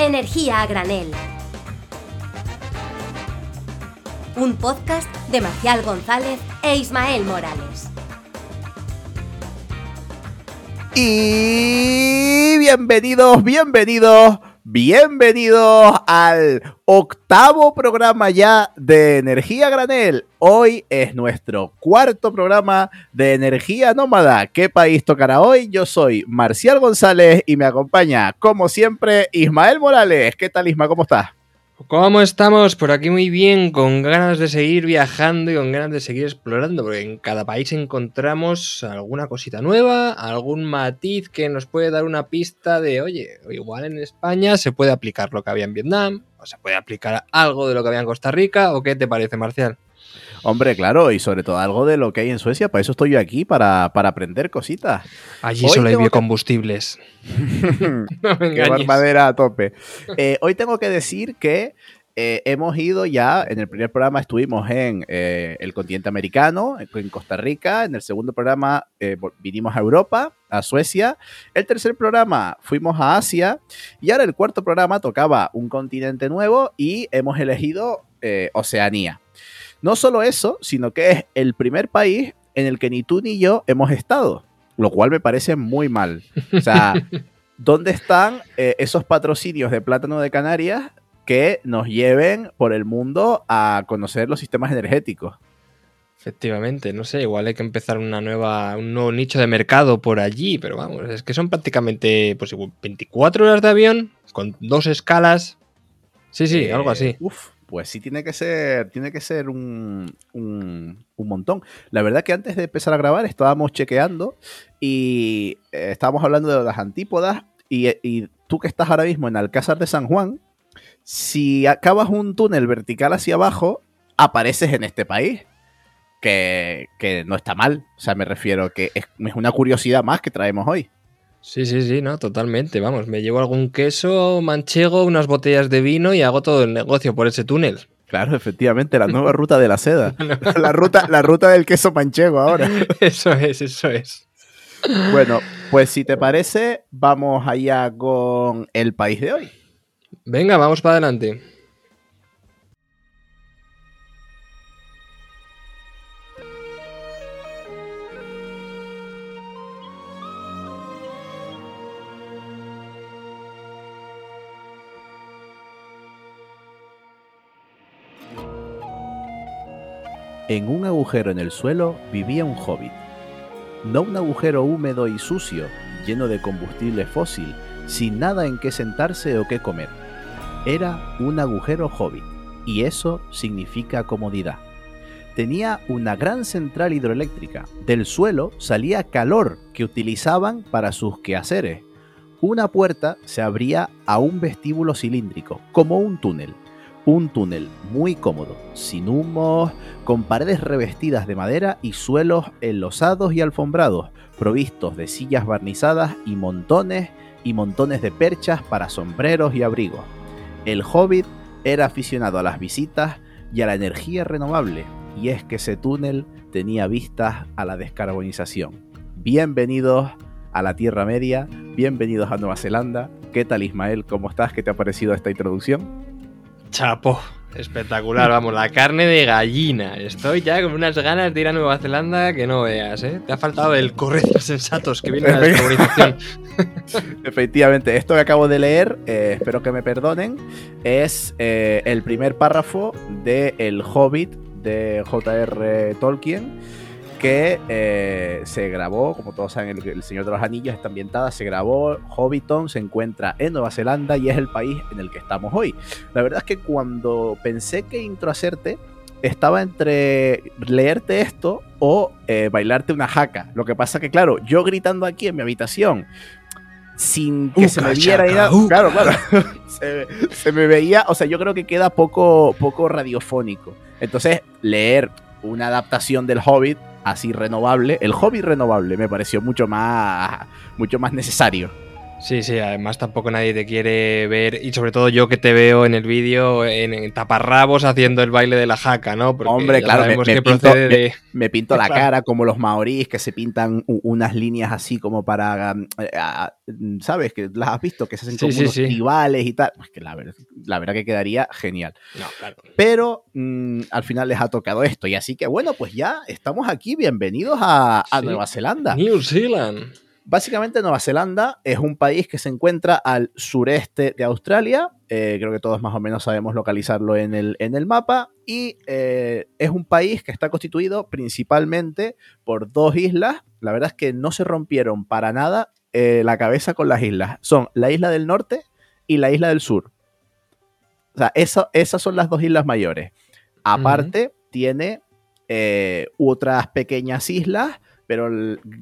Energía a granel. Un podcast de Marcial González e Ismael Morales. Y bienvenidos, bienvenidos, bienvenidos al octavo programa ya de Energía Granel. Hoy es nuestro cuarto programa de Energía Nómada. ¿Qué país tocará hoy? Yo soy Marcial González y me acompaña, como siempre, Ismael Morales. ¿Qué tal, Isma? ¿Cómo estás? ¿Cómo estamos? Por aquí muy bien, con ganas de seguir viajando y con ganas de seguir explorando, porque en cada país encontramos alguna cosita nueva, algún matiz que nos puede dar una pista de, oye, igual en España se puede aplicar lo que había en Vietnam, o se puede aplicar algo de lo que había en Costa Rica, ¿o qué te parece, Marcial? Hombre, claro, y sobre todo algo de lo que hay en Suecia. Para eso estoy yo aquí, para, para aprender cositas. Allí solo hay biocombustibles. no Qué barbadera a tope. Eh, hoy tengo que decir que eh, hemos ido ya, en el primer programa estuvimos en eh, el continente americano, en Costa Rica, en el segundo programa vinimos a Europa, a Suecia, el tercer programa fuimos a Asia y ahora el cuarto programa tocaba un continente nuevo y hemos elegido Oceanía. No solo eso, sino que es el primer país en el que ni tú ni yo hemos estado, lo cual me parece muy mal. O sea, ¿dónde están eh, esos patrocinios de plátano de Canarias que nos lleven por el mundo a conocer los sistemas energéticos? Efectivamente, no sé, igual hay que empezar una nueva, un nuevo nicho de mercado por allí, pero vamos, es que son prácticamente pues, 24 horas de avión con dos escalas. Sí, sí, algo así. Eh, uf, pues sí tiene que ser, tiene que ser un, un, montón. La verdad que antes de empezar a grabar estábamos chequeando y eh, estábamos hablando de las antípodas y, tú que estás ahora mismo en Alcázar de San Juan, si acabas un túnel vertical hacia abajo, apareces en este país. Que, que no está mal. O sea, me refiero que es una curiosidad más que traemos hoy. Sí, sí, sí, no, totalmente. Vamos, me llevo algún queso manchego, unas botellas de vino y hago todo el negocio por ese túnel. Claro, efectivamente, la nueva ruta de la seda. la, ruta, la ruta del queso manchego ahora. Eso es, eso es. Bueno, pues si te parece, vamos allá con el país de hoy. Venga, vamos para adelante. En un agujero en el suelo vivía un hobbit. No un agujero húmedo y sucio, lleno de combustible fósil, sin nada en qué sentarse o qué comer. Era un agujero hobbit, y eso significa comodidad. Tenía una gran central hidroeléctrica. Del suelo salía calor que utilizaban para sus quehaceres. Una puerta se abría a un vestíbulo cilíndrico, como un túnel un túnel muy cómodo, sin humos, con paredes revestidas de madera y suelos enlosados y alfombrados, provistos de sillas barnizadas y montones y montones de perchas para sombreros y abrigos. El hobbit era aficionado a las visitas y a la energía renovable, y es que ese túnel tenía vistas a la descarbonización. Bienvenidos a la Tierra Media, bienvenidos a Nueva Zelanda. ¿Qué tal Ismael? ¿Cómo estás? ¿Qué te ha parecido esta introducción? Chapo, espectacular, vamos, la carne de gallina. Estoy ya con unas ganas de ir a Nueva Zelanda que no veas, ¿eh? Te ha faltado el correcto sensatos que viene a la descarbonización. Efectivamente, esto que acabo de leer, eh, espero que me perdonen, es eh, el primer párrafo de El Hobbit de J.R. Tolkien que eh, se grabó, como todos saben, el, Señor de los Anillos está ambientada, se grabó, Hobbiton se encuentra en Nueva Zelanda y es el país en el que estamos hoy. La verdad es que cuando pensé que intro hacerte, estaba entre leerte esto o eh, bailarte una jaca. Lo que pasa que, claro, yo gritando aquí en mi habitación, sin que se me viera nada. Claro, claro. se, se, me veía, o sea, yo creo que queda poco, poco radiofónico. Entonces, leer una adaptación del Hobbit así renovable, el hobby renovable me pareció mucho más, mucho más necesario. Sí, sí, además tampoco nadie te quiere ver, y sobre todo yo que te veo en el vídeo en, taparrabos haciendo el baile de la jaca, ¿no? Hombre, claro, me, pinto, la cara como los maorís que se pintan unas líneas así como para, eh, ¿sabes? Que las has visto, que se hacen como unos rivales y tal. Pues que la, verdad que quedaría genial. No, claro. Pero mm, al final les ha tocado esto, y así que bueno, pues ya estamos aquí, bienvenidos a, a Nueva Zelanda. New Zealand. Básicamente Nueva Zelanda es un país que se encuentra al sureste de Australia, eh, creo que todos más o menos sabemos localizarlo en el, en el mapa, y eh, es un país que está constituido principalmente por dos islas, la verdad es que no se rompieron para nada eh, la cabeza con las islas, son la isla del norte y la isla del sur. O sea, esas son las dos islas mayores. Aparte, tiene otras pequeñas islas pero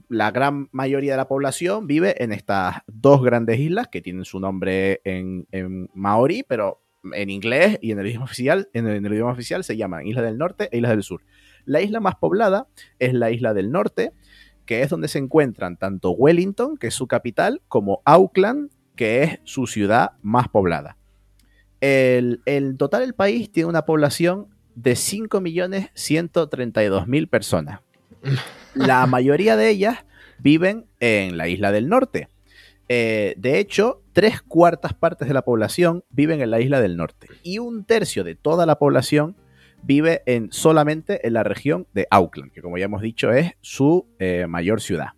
la gran mayoría de la población vive en estas dos grandes islas que tienen su nombre en, maorí, pero en inglés y en el idioma oficial, en el, idioma oficial se llaman Isla del Norte e Isla del Sur. La isla más poblada es la isla del Norte, que es donde se encuentran tanto Wellington, que es su capital, como Auckland, que es su ciudad más poblada. El, el total del país tiene una población de 5.132.000 personas. La mayoría de ellas viven en la isla del norte. Eh, de hecho, tres cuartas partes de la población viven en la isla del norte y un tercio de toda la población vive en, solamente en la región de Auckland, que como ya hemos dicho es su eh, mayor ciudad.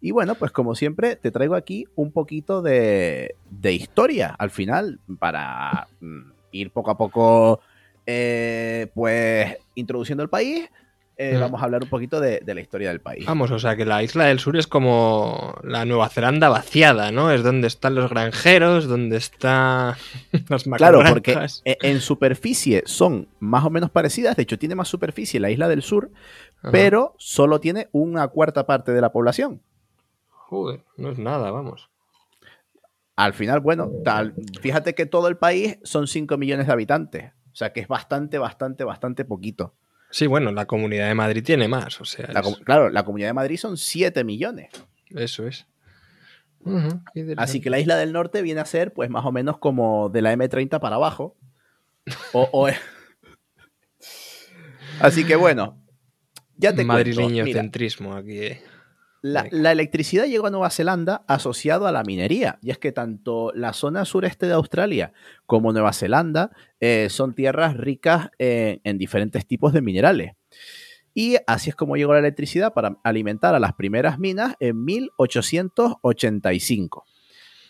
Y bueno, pues como siempre, te traigo aquí un poquito de, historia al final para mm, ir poco a poco, eh, pues introduciendo el país, eh, vamos a hablar un poquito de, la historia del país. Vamos, o sea que la isla del sur es como la Nueva Zelanda vaciada, ¿no? Es donde están los granjeros, donde están las Claro, porque e, en superficie son más o menos parecidas, de hecho tiene más superficie la isla del sur, pero solo tiene una cuarta parte de la población. Joder, no es nada, vamos. Al final, bueno, tal, fíjate que todo el país son 5 millones de habitantes. O sea que es bastante, bastante, bastante poquito. Sí, bueno, la Comunidad de Madrid tiene más, o sea. Claro, la Comunidad de Madrid son 7 millones. Eso es. Así que la isla del norte viene a ser, pues, más o menos como de la M30 para abajo. O, Así que bueno, ya te Madrileño centrismo aquí. Eh. La, electricidad llegó a Nueva Zelanda asociado a la minería, y es que tanto la zona sureste de Australia como Nueva Zelanda eh, son tierras ricas en, diferentes tipos de minerales. Y así es como llegó la electricidad para alimentar a las primeras minas en 1885.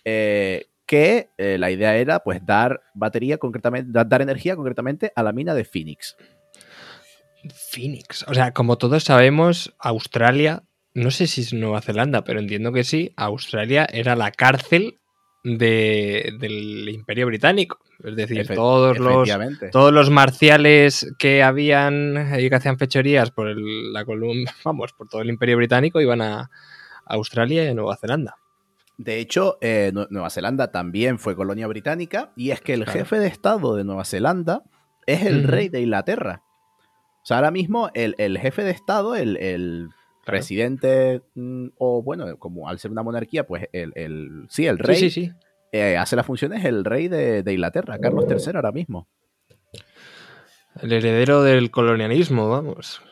Eh, que eh, la idea era pues dar batería concretamente, dar energía concretamente a la mina de Phoenix. Phoenix. O sea, como todos sabemos, Australia no sé si es Nueva Zelanda, pero entiendo que sí, Australia era la cárcel del Imperio Británico. Es decir, todos, los, todos los marciales que habían y que hacían fechorías por la columna, vamos, por todo el Imperio Británico iban a, Australia y a Nueva Zelanda. De hecho, eh, Nueva Zelanda también fue colonia británica y es que el jefe de Estado de Nueva Zelanda es el rey de Inglaterra. O sea, ahora mismo el, jefe de Estado, el presidente, mm, o bueno, como al ser una monarquía, pues el, el sí, el rey sí, sí, eh, hace las funciones el rey de, Inglaterra, Carlos III ahora mismo. El heredero del colonialismo, vamos.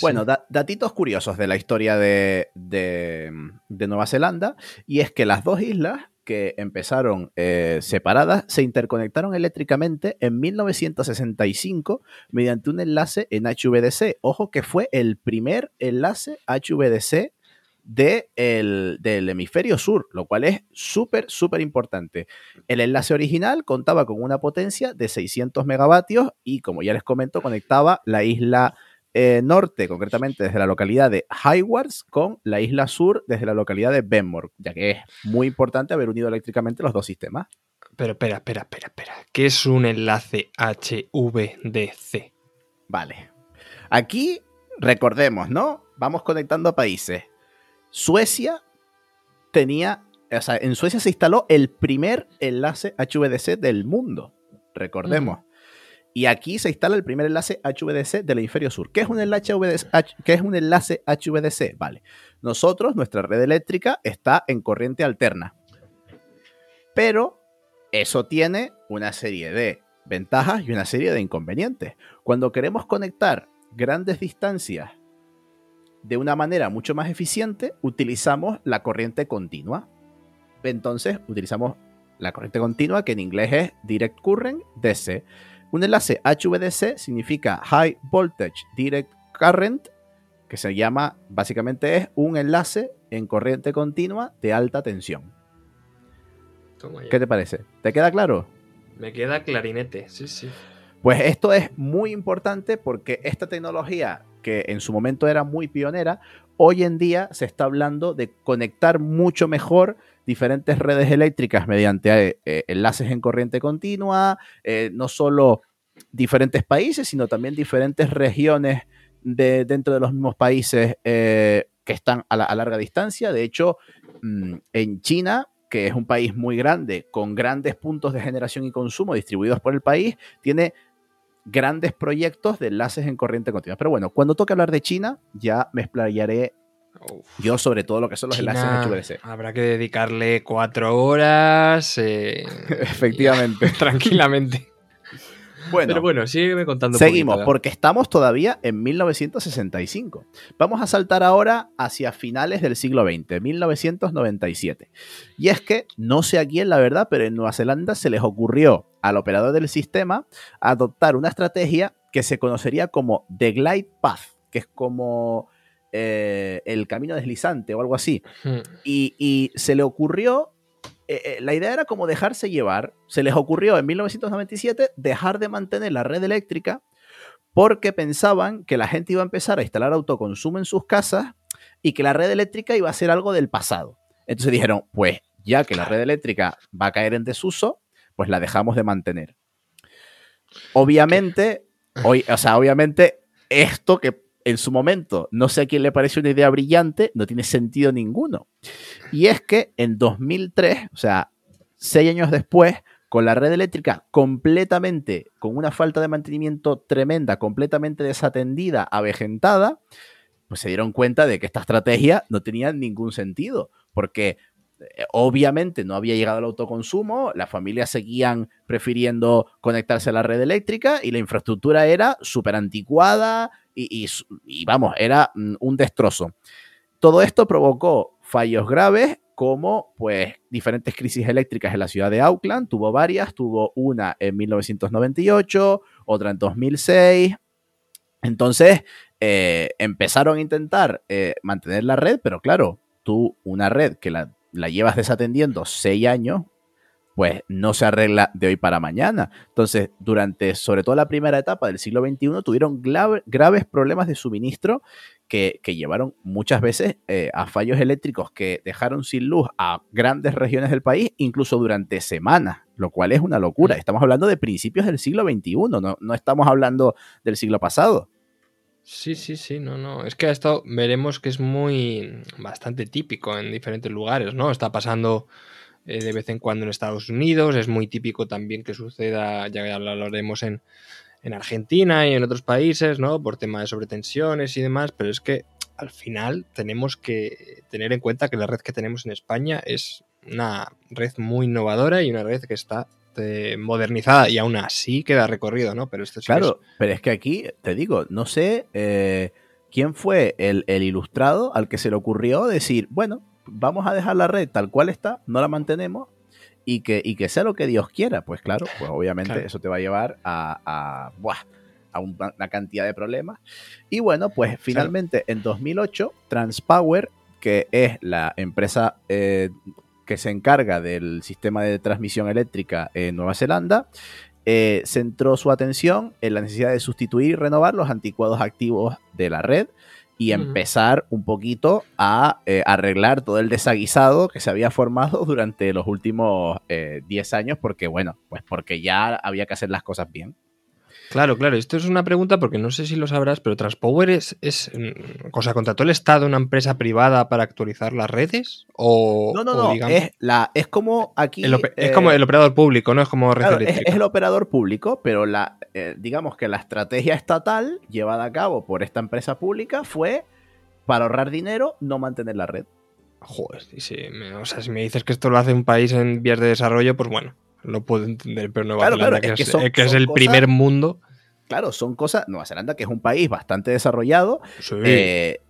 bueno, datitos curiosos de la historia de, de, Nueva Zelanda, y es que las dos islas que empezaron eh, separadas se interconectaron eléctricamente en 1965 mediante un enlace en HVDC. Ojo que fue el primer enlace HVDC de del hemisferio sur, lo cual es súper, súper importante. El enlace original contaba con una potencia de 600 megavatios y, como ya les comento, conectaba la isla eh, norte, concretamente desde la localidad de Highwards, con la isla sur desde la localidad de Benmore, ya que es muy importante haber unido eléctricamente los dos sistemas. Pero espera, espera, espera, espera. ¿Qué es un enlace HVDC? Vale. Aquí, recordemos, ¿no? Vamos conectando países. Suecia tenía, o sea, en Suecia se instaló el primer enlace HVDC del mundo. Recordemos. Y aquí se instala el primer enlace HVDC del hemisferio sur. ¿Qué es un enlace HVDC? ¿Qué es un enlace HVDC? Vale. Nosotros, nuestra red eléctrica está en corriente alterna. Pero eso tiene una serie de ventajas y una serie de inconvenientes. Cuando queremos conectar grandes distancias de una manera mucho más eficiente, utilizamos la corriente continua. Entonces, utilizamos la corriente continua, que en inglés es Direct Current DC. Un enlace HVDC significa High Voltage Direct Current, que se llama, básicamente es un enlace en corriente continua de alta tensión. ¿Qué te parece? ¿Te queda claro? Me queda clarinete, sí, sí. Pues esto es muy importante porque esta tecnología, que en su momento era muy pionera, hoy en día se está hablando de conectar mucho mejor diferentes redes eléctricas mediante eh, enlaces en corriente continua, eh, no solo diferentes países, sino también diferentes regiones de, dentro de los mismos países eh, que están a, larga distancia. De hecho, mm, en China, que es un país muy grande, con grandes puntos de generación y consumo distribuidos por el país, tiene grandes proyectos de enlaces en corriente continua. Pero bueno, cuando toque hablar de China, ya me explayaré yo sobre todo lo que son los enlaces HVDC. Habrá que dedicarle cuatro horas. Eh, Efectivamente. tranquilamente. Bueno, Pero bueno, sígueme contando. Seguimos, porque estamos todavía en 1965. Vamos a saltar ahora hacia finales del siglo XX, 1997. Y es que, no sé a quién la verdad, pero en Nueva Zelanda se les ocurrió al operador del sistema adoptar una estrategia que se conocería como The Glide Path, que es como eh, el camino deslizante o algo así. Hmm. Y, se le ocurrió, eh, eh, la idea era como dejarse llevar, se les ocurrió en 1997 dejar de mantener la red eléctrica porque pensaban que la gente iba a empezar a instalar autoconsumo en sus casas y que la red eléctrica iba a ser algo del pasado. Entonces dijeron, pues ya que la red eléctrica va a caer en desuso, pues la dejamos de mantener. Obviamente, hoy, o sea, obviamente esto que en su momento no sé a quién le parece una idea brillante, no tiene sentido ninguno. Y es que en 2003, o sea, seis años después, con la red eléctrica completamente, con una falta de mantenimiento tremenda, completamente desatendida, avejentada, pues se dieron cuenta de que esta estrategia no tenía ningún sentido, porque eh, obviamente no había llegado al autoconsumo, las familias seguían prefiriendo conectarse a la red eléctrica y la infraestructura era súper anticuada y, vamos, era mm, un destrozo. Todo esto provocó fallos graves como pues diferentes crisis eléctricas en la ciudad de Auckland, tuvo varias, tuvo una en 1998, otra en 2006. Entonces eh, empezaron a intentar eh, mantener la red, pero claro, tú una red que la la llevas desatendiendo seis años, pues no se arregla de hoy para mañana. Entonces, durante sobre todo la primera etapa del siglo XXI, tuvieron graves problemas de suministro que, llevaron muchas veces eh, a fallos eléctricos que dejaron sin luz a grandes regiones del país, incluso durante semanas, lo cual es una locura. Estamos hablando de principios del siglo XXI, no, no estamos hablando del siglo pasado. Sí, sí, sí, no, no. Es que esto veremos que es muy bastante típico en diferentes lugares, ¿no? Está pasando eh, de vez en cuando en Estados Unidos, es muy típico también que suceda, ya lo hablaremos en, en Argentina y en otros países, ¿no? Por tema de sobretensiones y demás, pero es que al final tenemos que tener en cuenta que la red que tenemos en España es una red muy innovadora y una red que está este, modernizada y aún así queda recorrido, ¿no? Pero esto Claro, pero es que aquí, te digo, no sé eh, quién fue el, ilustrado al que se le ocurrió decir, bueno, vamos a dejar la red tal cual está, no la mantenemos y que, y que sea lo que Dios quiera. Pues claro, pues obviamente eso te va a llevar a, a, una cantidad de problemas. Y bueno, pues finalmente en 2008, Transpower, que es la empresa eh, que se encarga del sistema de transmisión eléctrica en Nueva Zelanda, eh, centró su atención en la necesidad de sustituir y renovar los anticuados activos de la red y empezar un poquito a eh, arreglar todo el desaguisado que se había formado durante los últimos 10 eh, años, porque bueno, pues porque ya había que hacer las cosas bien. Claro, claro. Esto es una pregunta porque no sé si lo sabrás, pero Transpower es, es mm, o sea, ¿contrató el Estado una empresa privada para actualizar las redes? O, no, no, no. es, la, es como aquí. es como el operador público, ¿no? Es como es, el operador público, pero la, eh, digamos que la estrategia estatal llevada a cabo por esta empresa pública fue para ahorrar dinero, no mantener la red. Joder, si me, o sea, si me dices que esto lo hace un país en vías de desarrollo, pues bueno, lo puedo entender, pero Nueva Claro, Zelanda, claro, es que son- que es son el cosas- primer mundo. Claro, son cosas. Nueva Zelanda, que es un país bastante desarrollado, sí, eh,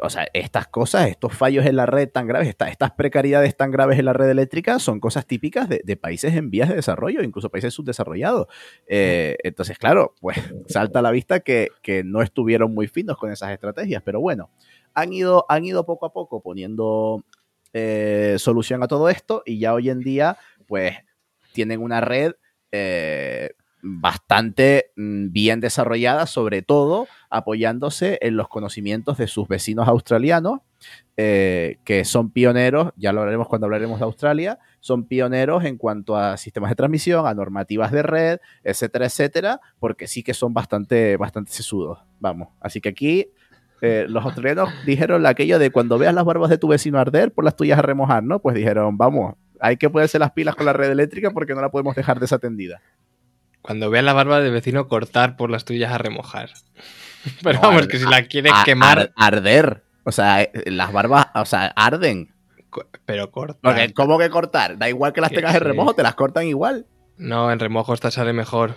o sea, estas cosas, estos fallos en la red tan graves, esta- estas precariedades tan graves en la red eléctrica son cosas típicas de, de países en vías de desarrollo, incluso países subdesarrollados. Eh, entonces, claro, pues salta a la vista que, que no estuvieron muy finos con esas estrategias, pero bueno, han ido, han ido poco a poco poniendo eh, solución a todo esto y ya hoy en día, pues, tienen una red eh, bastante mm, bien desarrollada, sobre todo apoyándose en los conocimientos de sus vecinos australianos, eh, que son pioneros, ya lo hablaremos cuando hablaremos de Australia, son pioneros en cuanto a sistemas de transmisión, a normativas de red, etcétera, etcétera, porque sí que son bastante, bastante sesudos. Vamos, así que aquí eh, los australianos dijeron aquello de cuando veas las barbas de tu vecino arder, por las tuyas a remojar, ¿no? Pues dijeron, vamos, hay que ponerse las pilas con la red eléctrica porque no la podemos dejar desatendida. Cuando veas la barba de vecino cortar por las tuyas a remojar. Pero No, vamos, que si la quieres quemar, ar- arder. O sea, eh, las barbas, o sea, arden. co- pero corta. Porque, ¿cómo que cortar? Da igual que las tengas en remojo, te las cortan igual. No, en remojo esta sale mejor.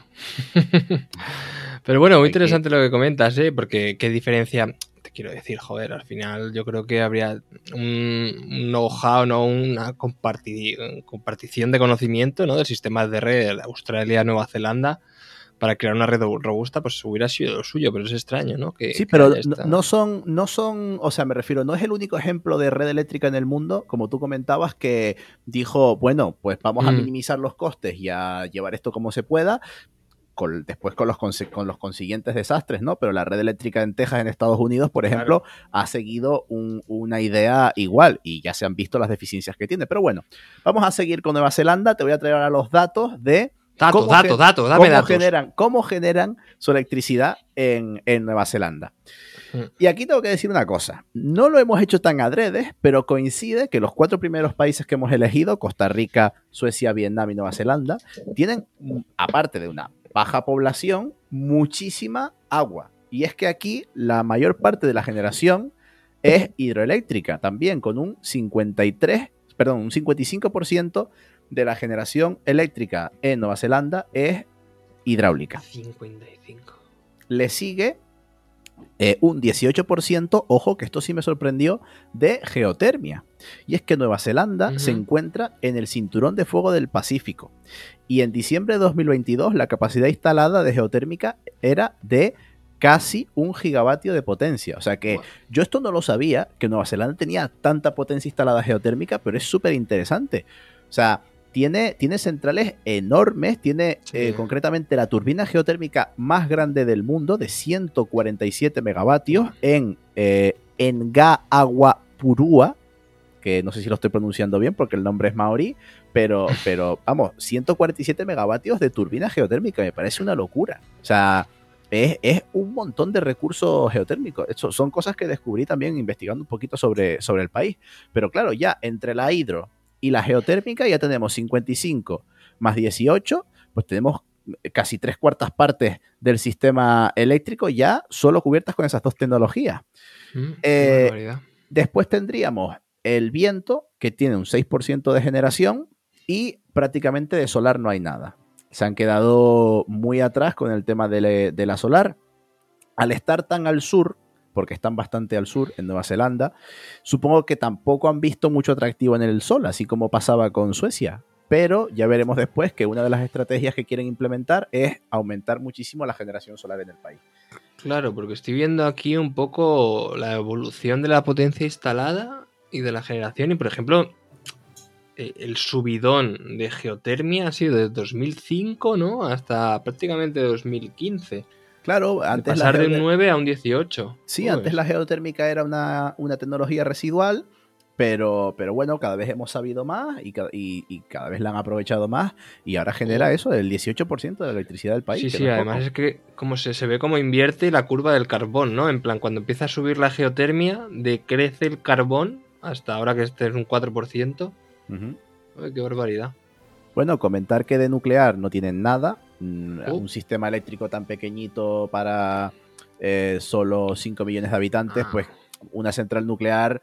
Pero bueno, muy interesante lo que comentas, ¿eh? Porque qué diferencia. Quiero decir, joder, al final yo creo que habría un, un know-how, ¿no? Una comparti- compartición de conocimiento, ¿no? Del sistema de red de Australia, Nueva Zelanda, para crear una red robusta, pues hubiera sido lo suyo, pero es extraño, ¿no? Que, Sí, que pero esta- no son, no son, o sea, me refiero, no es el único ejemplo de red eléctrica en el mundo, como tú comentabas, que dijo, bueno, pues vamos a Mm. minimizar los costes y a llevar esto como se pueda, con- después con los, con los consiguientes desastres, ¿no? Pero la red eléctrica en Texas, en Estados Unidos, por Claro. ejemplo, ha seguido un- una idea igual y ya se han visto las deficiencias que tiene. Pero bueno, vamos a seguir con Nueva Zelanda, te voy a traer ahora los datos de Datos, ¿cómo datos, gen- datos, dame cómo datos. generan, cómo generan su electricidad en, en Nueva Zelanda. Mm. Y aquí tengo que decir una cosa, no lo hemos hecho tan adrede, pero coincide que los cuatro primeros países que hemos elegido, Costa Rica, Suecia, Vietnam y Nueva Zelanda, tienen, aparte de una baja población, muchísima agua. Y es que aquí la mayor parte de la generación es hidroeléctrica también, con un 53, perdón, un 55% de la generación eléctrica en Nueva Zelanda es hidráulica. 55. Le sigue eh, un 18%, ojo que esto sí me sorprendió, de geotermia. Y es que Nueva Zelanda se encuentra en el cinturón de fuego del Pacífico. Y en diciembre de 2022 la capacidad instalada de geotérmica era de casi un gigavatio de potencia. O sea que yo esto no lo sabía, que Nueva Zelanda tenía tanta potencia instalada geotérmica, pero es súper interesante. O sea, tiene, tiene centrales enormes, tiene Sí. eh, concretamente la turbina geotérmica más grande del mundo, de 147 megavatios, en, eh, en Purua, que no sé si lo estoy pronunciando bien porque el nombre es maorí, pero, pero vamos, 147 megavatios de turbina geotérmica, me parece una locura. O sea, es, es un montón de recursos geotérmicos. Eso son cosas que descubrí también investigando un poquito sobre, sobre el país. Pero claro, ya entre la hidro y la geotérmica ya tenemos 55 más 18, pues tenemos casi tres cuartas partes del sistema eléctrico ya solo cubiertas con esas dos tecnologías. Mm, Eh. Después tendríamos el viento, que tiene un 6% de generación, y prácticamente de solar no hay nada. Se han quedado muy atrás con el tema de, le- de la solar. Al estar tan al sur, porque están bastante al sur, en Nueva Zelanda, supongo que tampoco han visto mucho atractivo en el sol, así como pasaba con Suecia. Pero ya veremos después que una de las estrategias que quieren implementar es aumentar muchísimo la generación solar en el país. Claro, porque estoy viendo aquí un poco la evolución de la potencia instalada y de la generación. Y por ejemplo, eh, el subidón de geotermia ha sido de 2005, ¿no? Hasta prácticamente 2015. Claro, De antes la pasar de un geoter- 9 a un 18. Sí, antes la geotérmica era una, una tecnología residual, pero, pero bueno, cada vez hemos sabido más y, y- y cada vez la han aprovechado más y ahora genera eso, el 18% de la electricidad del país. Sí, sí, no es además poco. es que como se, se ve como invierte la curva del carbón, ¿no? En plan, cuando empieza a subir la geotermia, decrece el carbón hasta ahora que este es un 4%. Ujú. Ay, qué barbaridad. Bueno, comentar que de nuclear no tienen nada, Oh. un sistema eléctrico tan pequeñito para eh, solo 5 millones de habitantes, Ah. pues una central nuclear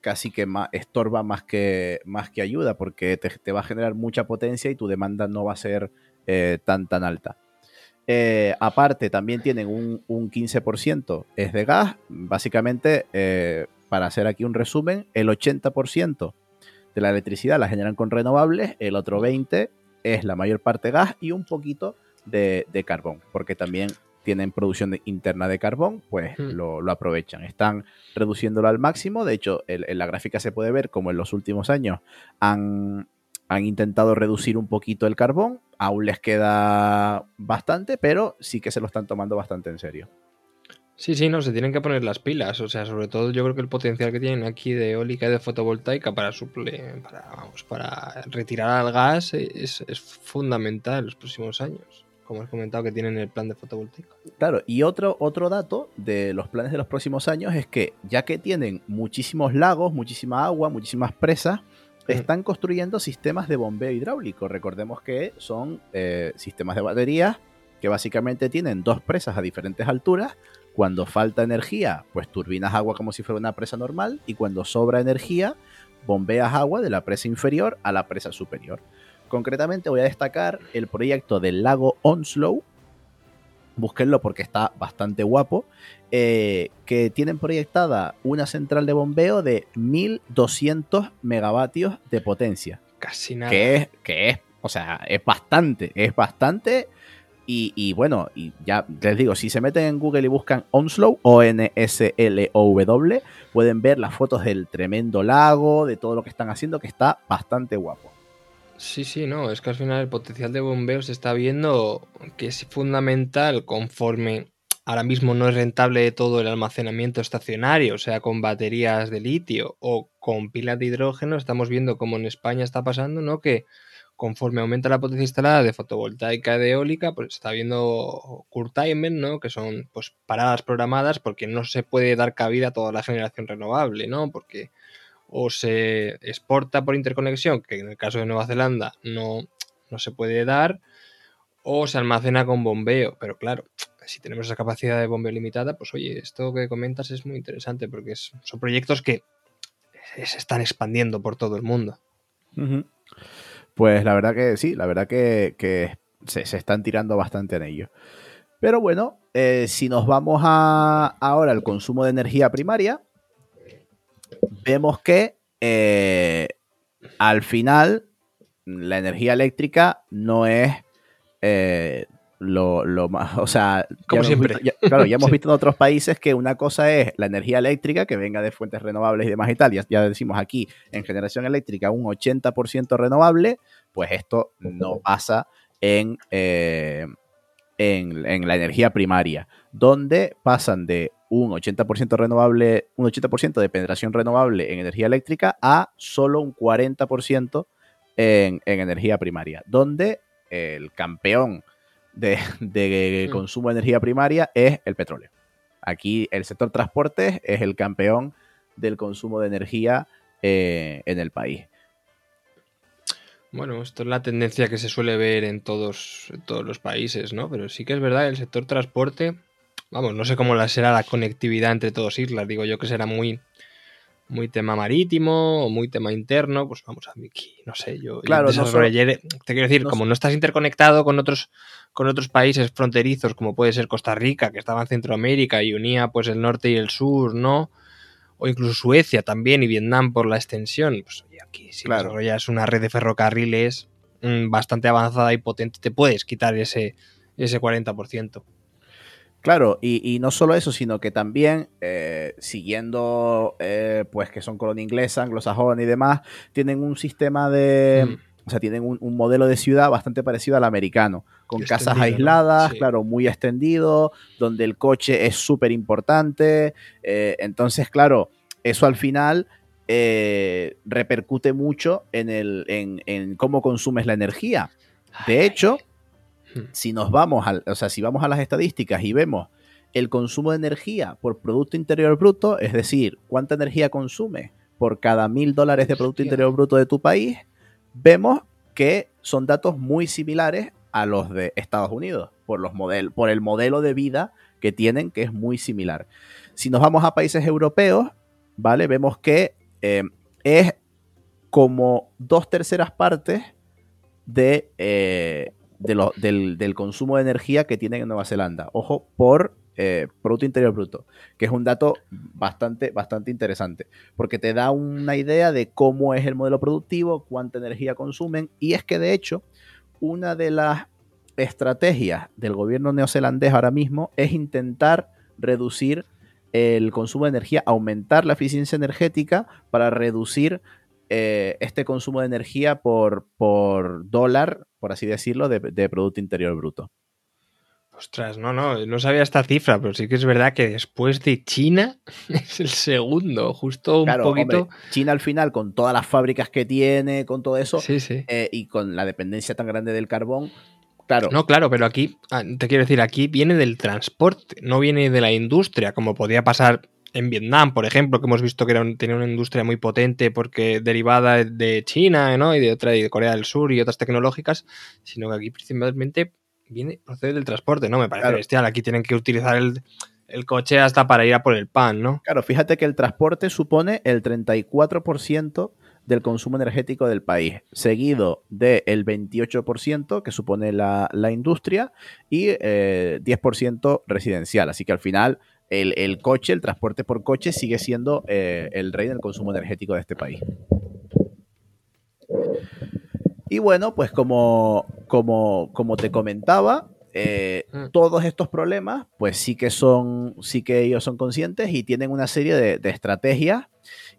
casi que más, estorba más que, más que ayuda, porque te, va a generar mucha potencia y tu demanda no va a ser eh, tan, tan alta. Eh, aparte, también tienen un, 15% es de gas. Básicamente, eh, para hacer aquí un resumen, el 80% de la electricidad la generan con renovables, el otro 20% es la mayor parte gas y un poquito de, de carbón, porque también tienen producción interna de carbón, pues hmm. lo, aprovechan. Están reduciéndolo al máximo. De hecho, en la gráfica se puede ver como en los últimos años han, han intentado reducir un poquito el carbón. Aún les queda bastante, pero sí que se lo están tomando bastante en serio. Sí, sí, no, se tienen que poner las pilas. O sea, sobre todo yo creo que el potencial que tienen aquí de eólica y de fotovoltaica para suple, para, vamos, para retirar al gas es, es fundamental en los próximos años como has comentado, que tienen el plan de fotovoltaica. Claro, y otro, otro dato de los planes de los próximos años es que ya que tienen muchísimos lagos, muchísima agua, muchísimas presas, mm. están construyendo sistemas de bombeo hidráulico. Recordemos que son eh, sistemas de baterías que básicamente tienen dos presas a diferentes alturas. Cuando falta energía, pues turbinas agua como si fuera una presa normal y cuando sobra energía, bombeas agua de la presa inferior a la presa superior. Concretamente voy a destacar el proyecto del lago Onslow. Búsquenlo porque está bastante guapo. Eh, que tienen proyectada una central de bombeo de 1200 megavatios de potencia. Casi nada. Que es, que es, o sea, es bastante, es bastante. Y, bueno, y ya les digo, si se meten en Google y buscan Onslow, O-N-S-L-O-W, pueden ver las fotos del tremendo lago, de todo lo que están haciendo, que está bastante guapo. Sí, sí, no, es que al final el potencial de bombeo se está viendo que es fundamental conforme ahora mismo no es rentable todo el almacenamiento estacionario, o sea, con baterías de litio o con pilas de hidrógeno, estamos viendo como en España está pasando, ¿no? Que conforme aumenta la potencia instalada de fotovoltaica de eólica, pues está viendo curtailment, ¿no? Que son pues paradas programadas porque no se puede dar cabida a toda la generación renovable, ¿no? Porque o se exporta por interconexión, que en el caso de Nueva Zelanda no, no se puede dar, o se almacena con bombeo. Pero claro, si tenemos esa capacidad de bombeo limitada, pues oye, esto que comentas es muy interesante porque son proyectos que se están expandiendo por todo el mundo. Pues la verdad que sí, la verdad que, se, están tirando bastante en ello. Pero bueno, eh, si nos vamos a, ahora al consumo de energía primaria, vemos que eh, al final la energía eléctrica no es eh, lo, más, o sea, como siempre. claro, ya hemos visto en otros países que una cosa es la energía eléctrica que venga de fuentes renovables y demás y tal, ya, decimos aquí en generación eléctrica un 80% renovable, pues esto no pasa en, eh, en, en la energía primaria, donde pasan de un 80% renovable, un 80% de penetración renovable en energía eléctrica a solo un 40% en, energía primaria, donde el campeón de, mm. consumo de energía primaria es el petróleo. Aquí el sector transportes es el campeón del consumo de energía eh, en el país. Bueno, esto es la tendencia que se suele ver en todos, en todos los países, ¿no? Pero sí que es verdad, el sector transporte Vamos, no sé cómo será la conectividad entre todas islas. Digo yo que será muy, muy tema marítimo o muy tema interno. Pues vamos a aquí, no sé, yo. Claro, te quiero decir, como no estás interconectado con otros, con otros países fronterizos, como puede ser Costa Rica, que estaba en Centroamérica y unía pues el norte y el sur, ¿no? O incluso Suecia también y Vietnam por la extensión. Pues aquí si claro. desarrollas una red de ferrocarriles mm, bastante avanzada y potente, te puedes quitar ese, ese 40%. Claro, y, no solo eso, sino que también, eh, siguiendo, eh, pues que son colonia inglesa, anglosajona y demás, tienen un sistema de... Mm. O sea, tienen un, modelo de ciudad bastante parecido al americano, con casas aisladas, claro, muy extendido, donde el coche es súper importante. Eh, entonces, claro, eso al final repercute mucho en, el, en, en cómo consumes la energía. De hecho, Hmm. Si nos vamos, al, o sea, si vamos a las estadísticas y vemos el consumo de energía por Producto Interior Bruto, es decir, cuánta energía consume por cada mil dólares de Producto Interior Bruto de tu país, vemos que son datos muy similares a los de Estados Unidos, por, los por el modelo de vida que tienen, que es muy similar. Si nos vamos a países europeos, ¿vale? Vemos que eh, es como dos terceras partes de, eh, del, consumo de energía que tienen en Nueva Zelanda. Ojo, por eh, Producto Interior Bruto, que es un dato bastante, bastante interesante, porque te da una idea de cómo es el modelo productivo, cuánta energía consumen, y es que de hecho, una de las estrategias del gobierno neozelandés ahora mismo es intentar reducir el consumo de energía, aumentar la eficiencia energética para reducir eh, este consumo de energía por, por dólar, por así decirlo, de, Producto Interior Bruto. Ostras, no, no, no sabía esta cifra, pero sí que es verdad que después de China es el segundo, justo un poquito. China al final, con todas las fábricas que tiene, con todo eso, eh, y con la dependencia tan grande del carbón, Claro. No, claro, pero aquí, ah, te quiero decir, aquí viene del transporte, no viene de la industria, como podía pasar en Vietnam, por ejemplo, que hemos visto que era tenía una industria muy potente porque derivada de China ¿no? y de otra de Corea del Sur y otras tecnológicas, sino que aquí principalmente viene procede del transporte, ¿no? Me parece bestial. Aquí tienen que utilizar el, el, coche hasta para ir a por el pan, ¿no? Claro, fíjate que el transporte supone el 34% del consumo energético del país, seguido del 28% que supone la, industria y 10% eh, residencial. Así que al final el, coche, el transporte por coche sigue siendo eh, el rey del consumo energético de este país. Y bueno, pues como, como, como te comentaba, eh, mm. todos estos problemas, pues sí que son, sí que ellos son conscientes y tienen una serie de, estrategias.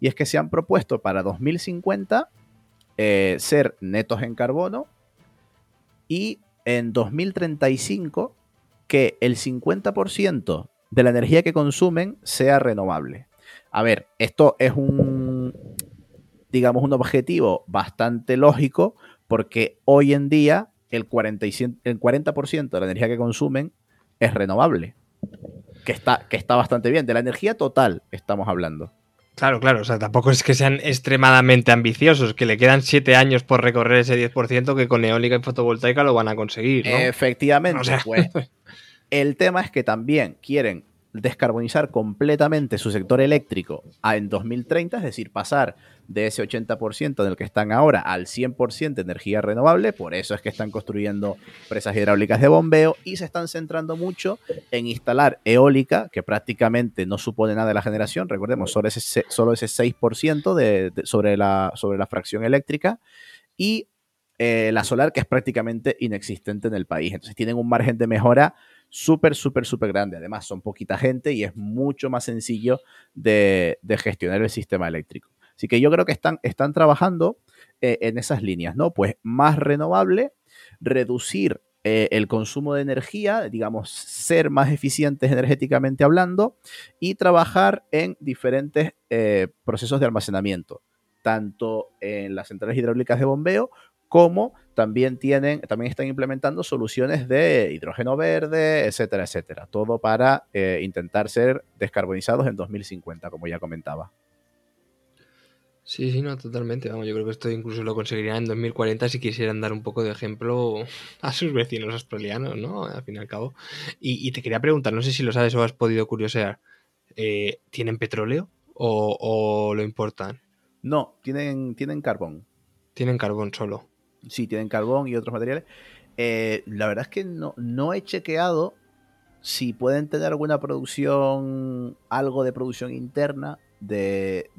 Y es que se han propuesto para 2050 eh, ser netos en carbono y en 2035 que el 50% de la energía que consumen sea renovable. A ver, esto es un, digamos, un objetivo bastante lógico porque hoy en día el, 40%, el 40 de la energía que consumen es renovable, que está, que está bastante bien. De la energía total estamos hablando. Claro, claro, o sea, tampoco es que sean extremadamente ambiciosos, que le quedan siete años por recorrer ese 10% que con eólica y fotovoltaica lo van a conseguir. ¿no? Efectivamente, pues El tema es que también quieren descarbonizar completamente su sector eléctrico en 2030, es decir, pasar de ese 80% en el que están ahora al 100% de energía renovable, por eso es que están construyendo presas hidráulicas de bombeo y se están centrando mucho en instalar eólica, que prácticamente no supone nada de la generación, recordemos, solo ese, solo ese 6% de, sobre, la, sobre la fracción eléctrica, y eh, la solar, que es prácticamente inexistente en el país. Entonces tienen un margen de mejora súper, súper, súper grande. Además, son poquita gente y es mucho más sencillo de, gestionar el sistema eléctrico. Así que yo creo que están, están trabajando eh, en esas líneas, ¿no? Pues más renovable, reducir eh, el consumo de energía, digamos, ser más eficientes energéticamente hablando y trabajar en diferentes eh, procesos de almacenamiento, tanto en las centrales hidráulicas de bombeo como también tienen, también están implementando soluciones de hidrógeno verde, etcétera, etcétera. Todo para eh, intentar ser descarbonizados en 2050, como ya comentaba. Sí, sí, no, totalmente. Vamos, yo creo que esto incluso lo conseguirían en 2040 si quisieran dar un poco de ejemplo a sus vecinos australianos, ¿no? Al fin y al cabo. Y, te quería preguntar, no sé si lo sabes o has podido curiosear, eh, ¿tienen petróleo o, o, lo importan? No, tienen, tienen carbón. Tienen carbón solo sí, tienen carbón y otros materiales. Eh, la verdad es que no, no he chequeado si pueden tener alguna producción, algo de producción interna de,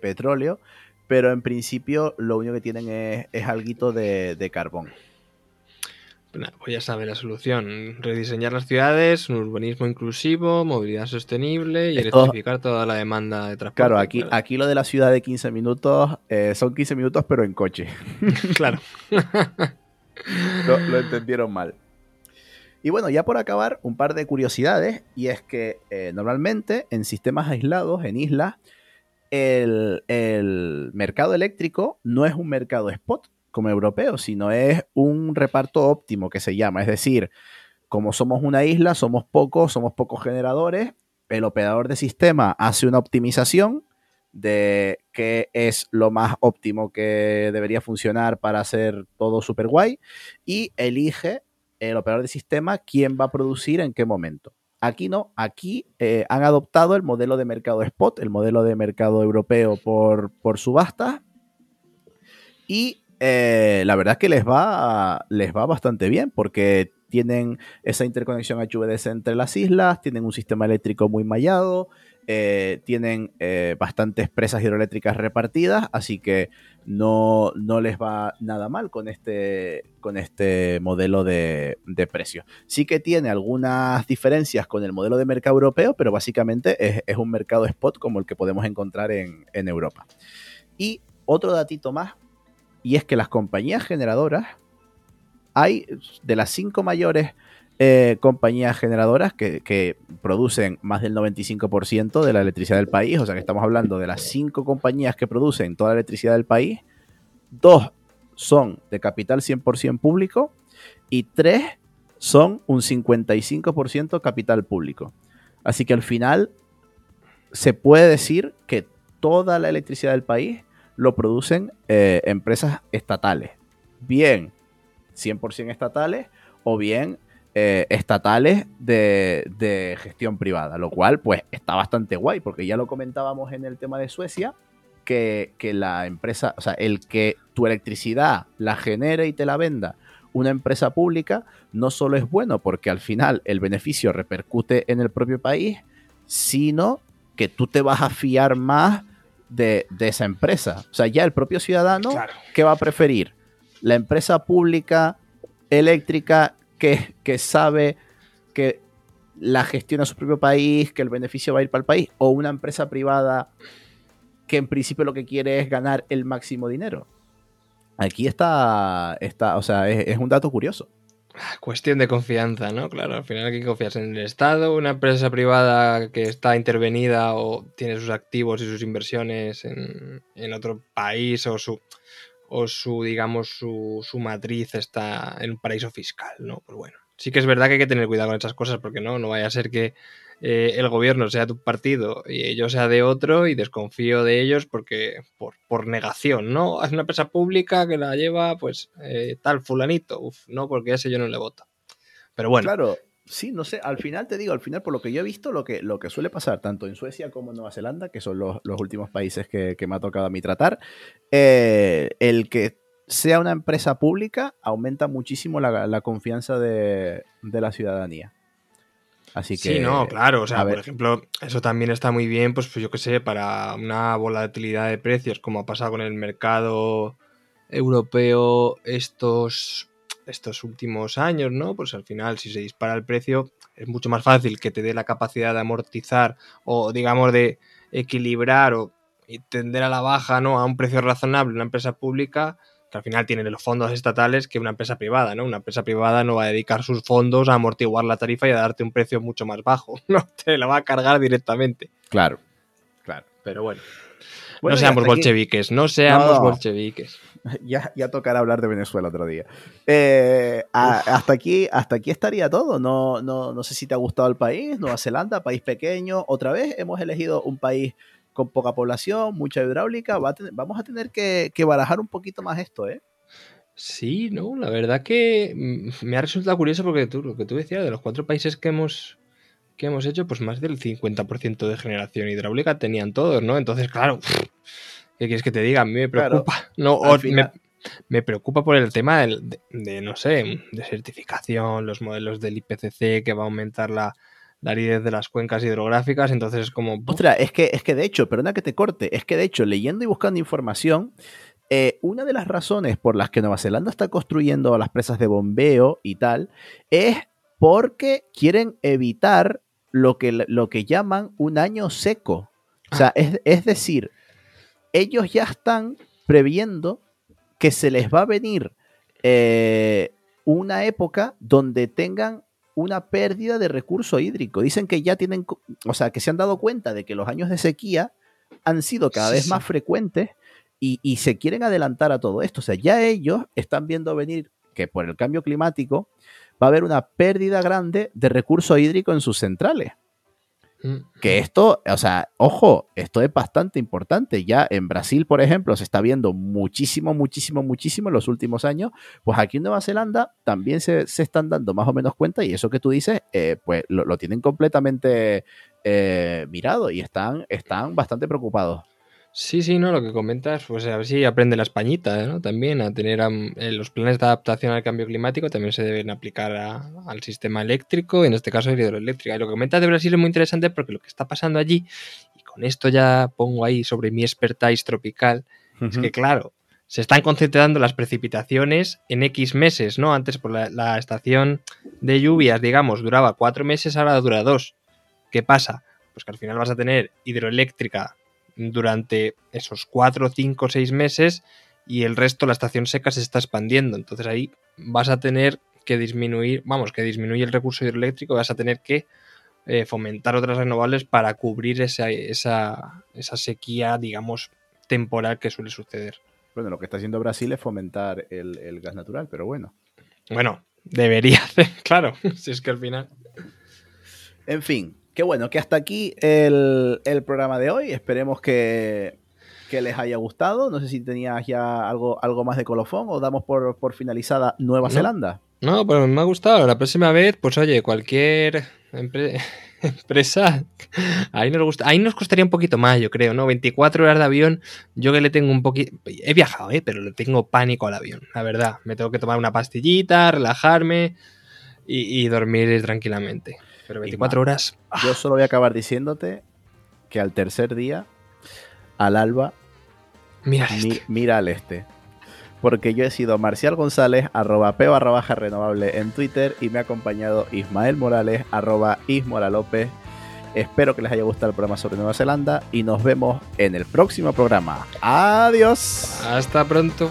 petróleo, pero en principio lo único que tienen es, es algo de, de carbón. Pues ya sabe la solución. Rediseñar las ciudades, un urbanismo inclusivo, movilidad sostenible y electrificar toda la demanda de transporte. Claro, aquí, aquí lo de la ciudad de 15 minutos eh, son 15 minutos pero en coche. claro. lo, entendieron mal. Y bueno, ya por acabar, un par de curiosidades. Y es que eh, normalmente en sistemas aislados, en islas, el, el mercado eléctrico no es un mercado spot, como europeo, sino es un reparto óptimo que se llama. Es decir, como somos una isla, somos pocos, somos pocos generadores, el operador de sistema hace una optimización de qué es lo más óptimo que debería funcionar para hacer todo super guay y elige el operador de sistema quién va a producir en qué momento. Aquí no, aquí eh, han adoptado el modelo de mercado spot, el modelo de mercado europeo por, por subasta. Y eh, la verdad es que les va, les va bastante bien porque tienen esa interconexión HVDC entre las islas, tienen un sistema eléctrico muy mallado, eh, tienen eh, bastantes presas hidroeléctricas repartidas, así que no, no, les va nada mal con este, con este modelo de, de precio. Sí que tiene algunas diferencias con el modelo de mercado europeo, pero básicamente es, un mercado spot como el que podemos encontrar en, en Europa. Y otro datito más, y es que las compañías generadoras, hay de las cinco mayores eh, compañías generadoras que, producen más del 95% de la electricidad del país. O sea que estamos hablando de las cinco compañías que producen toda la electricidad del país. Dos son de capital 100% público y tres son un 55% capital público. Así que al final se puede decir que toda la electricidad del país lo producen eh, empresas estatales. Bien 100% estatales o bien eh, estatales de, gestión privada, lo cual pues está bastante guay, porque ya lo comentábamos en el tema de Suecia, que, la empresa, o sea, el que tu electricidad la genere y te la venda una empresa pública, no solo es bueno porque al final el beneficio repercute en el propio país, sino que tú te vas a fiar más de, esa empresa. O sea, ya el propio ciudadano, ¿qué va a preferir? La empresa pública eléctrica que, sabe que la gestiona su propio país, que el beneficio va a ir para el país, o una empresa privada que en principio lo que quiere es ganar el máximo dinero. Aquí está, está o sea, es, un dato curioso. Cuestión de confianza, ¿no? Claro, al final aquí confías en el Estado, una empresa privada que está intervenida o tiene sus activos y sus inversiones en, en otro país o su, o su, digamos, su, su, matriz está en un paraíso fiscal, ¿no? Pues bueno, sí que es verdad que hay que tener cuidado con esas cosas porque no, no vaya a ser que eh, el gobierno sea tu partido y yo sea de otro y desconfío de ellos porque por, por negación, ¿no? Es una empresa pública que la lleva, pues, eh, tal fulanito, Uf, no, porque ese yo no le voto. Pero bueno. Claro, Sí, no sé, al final te digo, al final por lo que yo he visto, lo que, lo que suele pasar tanto en Suecia como en Nueva Zelanda, que son los, últimos países que, me ha tocado a mí tratar, eh, el que sea una empresa pública aumenta muchísimo la, confianza de, la ciudadanía. Así que, sí, no, claro. O sea, por ejemplo, eso también está muy bien, pues, pues yo qué sé, para una volatilidad de precios, como ha pasado con el mercado europeo estos estos últimos años, ¿no? Pues al final, si se dispara el precio, es mucho más fácil que te dé la capacidad de amortizar o, digamos, de equilibrar o tender a la baja, ¿no? A un precio razonable una empresa pública que al final tiene los fondos estatales que una empresa privada, ¿no? Una empresa privada no va a dedicar sus fondos a amortiguar la tarifa y a darte un precio mucho más bajo, ¿no? Te la va a cargar directamente. Claro, claro. Pero bueno no seamos bolcheviques, no seamos bolcheviques. Ya, ya tocará hablar de Venezuela otro día. Eh, hasta, aquí, hasta aquí estaría todo. No, no, no sé si te ha gustado el país, Nueva Zelanda, país pequeño. Otra vez hemos elegido un país con poca población, mucha hidráulica. vamos a tener que, barajar un poquito más esto, ¿eh? Sí, no, la verdad que mm, me ha resultado curioso porque tú, lo que tú decías, de los cuatro países que hemos que hemos hecho, pues más del 50% de generación hidráulica tenían todos, ¿no? Entonces, claro, ¿qué quieres que te diga? A mí me preocupa. no, me, preocupa por el tema de, no sé, de certificación, los modelos del IPCC que va a aumentar la, la aridez de las cuencas hidrográficas, entonces es como... Ostras, es que, es que de hecho, perdona que te corte, es que de hecho, leyendo y buscando información, eh, una de las razones por las que Nueva Zelanda está construyendo las presas de bombeo y tal, es porque quieren evitar lo que, lo que llaman un año seco. O sea, ah. es, decir, ellos ya están previendo que se les va a venir eh, una época donde tengan una pérdida de recurso hídrico. Dicen que ya tienen, o sea, que se han dado cuenta de que los años de sequía han sido cada vez más frecuentes y, y, se quieren adelantar a todo esto. O sea, ya ellos están viendo venir que por el cambio climático va a haber una pérdida grande de recurso hídrico en sus centrales. Mm. Que esto, o sea, ojo, esto es bastante importante. Ya en Brasil, por ejemplo, se está viendo muchísimo, muchísimo, muchísimo en los últimos años. Pues aquí en Nueva Zelanda también se, se están dando más o menos cuenta y eso que tú dices, eh, pues lo, lo, tienen completamente eh, mirado y están, están bastante preocupados. Sí, sí, no, lo que comentas, pues a ver si aprende la españita, ¿no? También a tener um, los planes de adaptación al cambio climático también se deben aplicar a, al sistema eléctrico, en este caso hidroeléctrica. Y lo que comentas de Brasil es muy interesante porque lo que está pasando allí, y con esto ya pongo ahí sobre mi expertise tropical, uh -huh. es que claro, se están concentrando las precipitaciones en X meses, ¿no? Antes por la, la estación de lluvias, digamos, duraba cuatro meses, ahora dura dos. ¿Qué pasa? Pues que al final vas a tener hidroeléctrica durante esos 4, 5, 6 meses y el resto, la estación seca, se está expandiendo. Entonces ahí vas a tener que disminuir, vamos, que disminuye el recurso hidroeléctrico, vas a tener que eh, fomentar otras renovables para cubrir esa, esa, esa sequía, digamos, temporal que suele suceder. Bueno, lo que está haciendo Brasil es fomentar el, el gas natural, pero bueno. Bueno, debería hacer, claro, si es que al final... En fin, Qué bueno, que hasta aquí el, el programa de hoy. Esperemos que, que, les haya gustado. No sé si tenías ya algo, algo más de colofón o damos por, por finalizada Nueva no. Zelanda. No, pero me ha gustado. La próxima vez, pues oye, cualquier empre empresa, ahí nos, gusta, ahí nos costaría un poquito más, yo creo, ¿no? 24 horas de avión, yo que le tengo un poquito... He viajado, ¿eh? Pero le tengo pánico al avión, la verdad. Me tengo que tomar una pastillita, relajarme y, y dormir tranquilamente. Pero 24 horas. Yo solo voy a acabar diciéndote que al tercer día, al alba, mira, al mi, este. mira al este. Porque yo he sido Marcial González, arroba peo barra baja renovable en Twitter y me ha acompañado Ismael Morales, arroba Ismora López. Espero que les haya gustado el programa sobre Nueva Zelanda y nos vemos en el próximo programa. Adiós. Hasta pronto.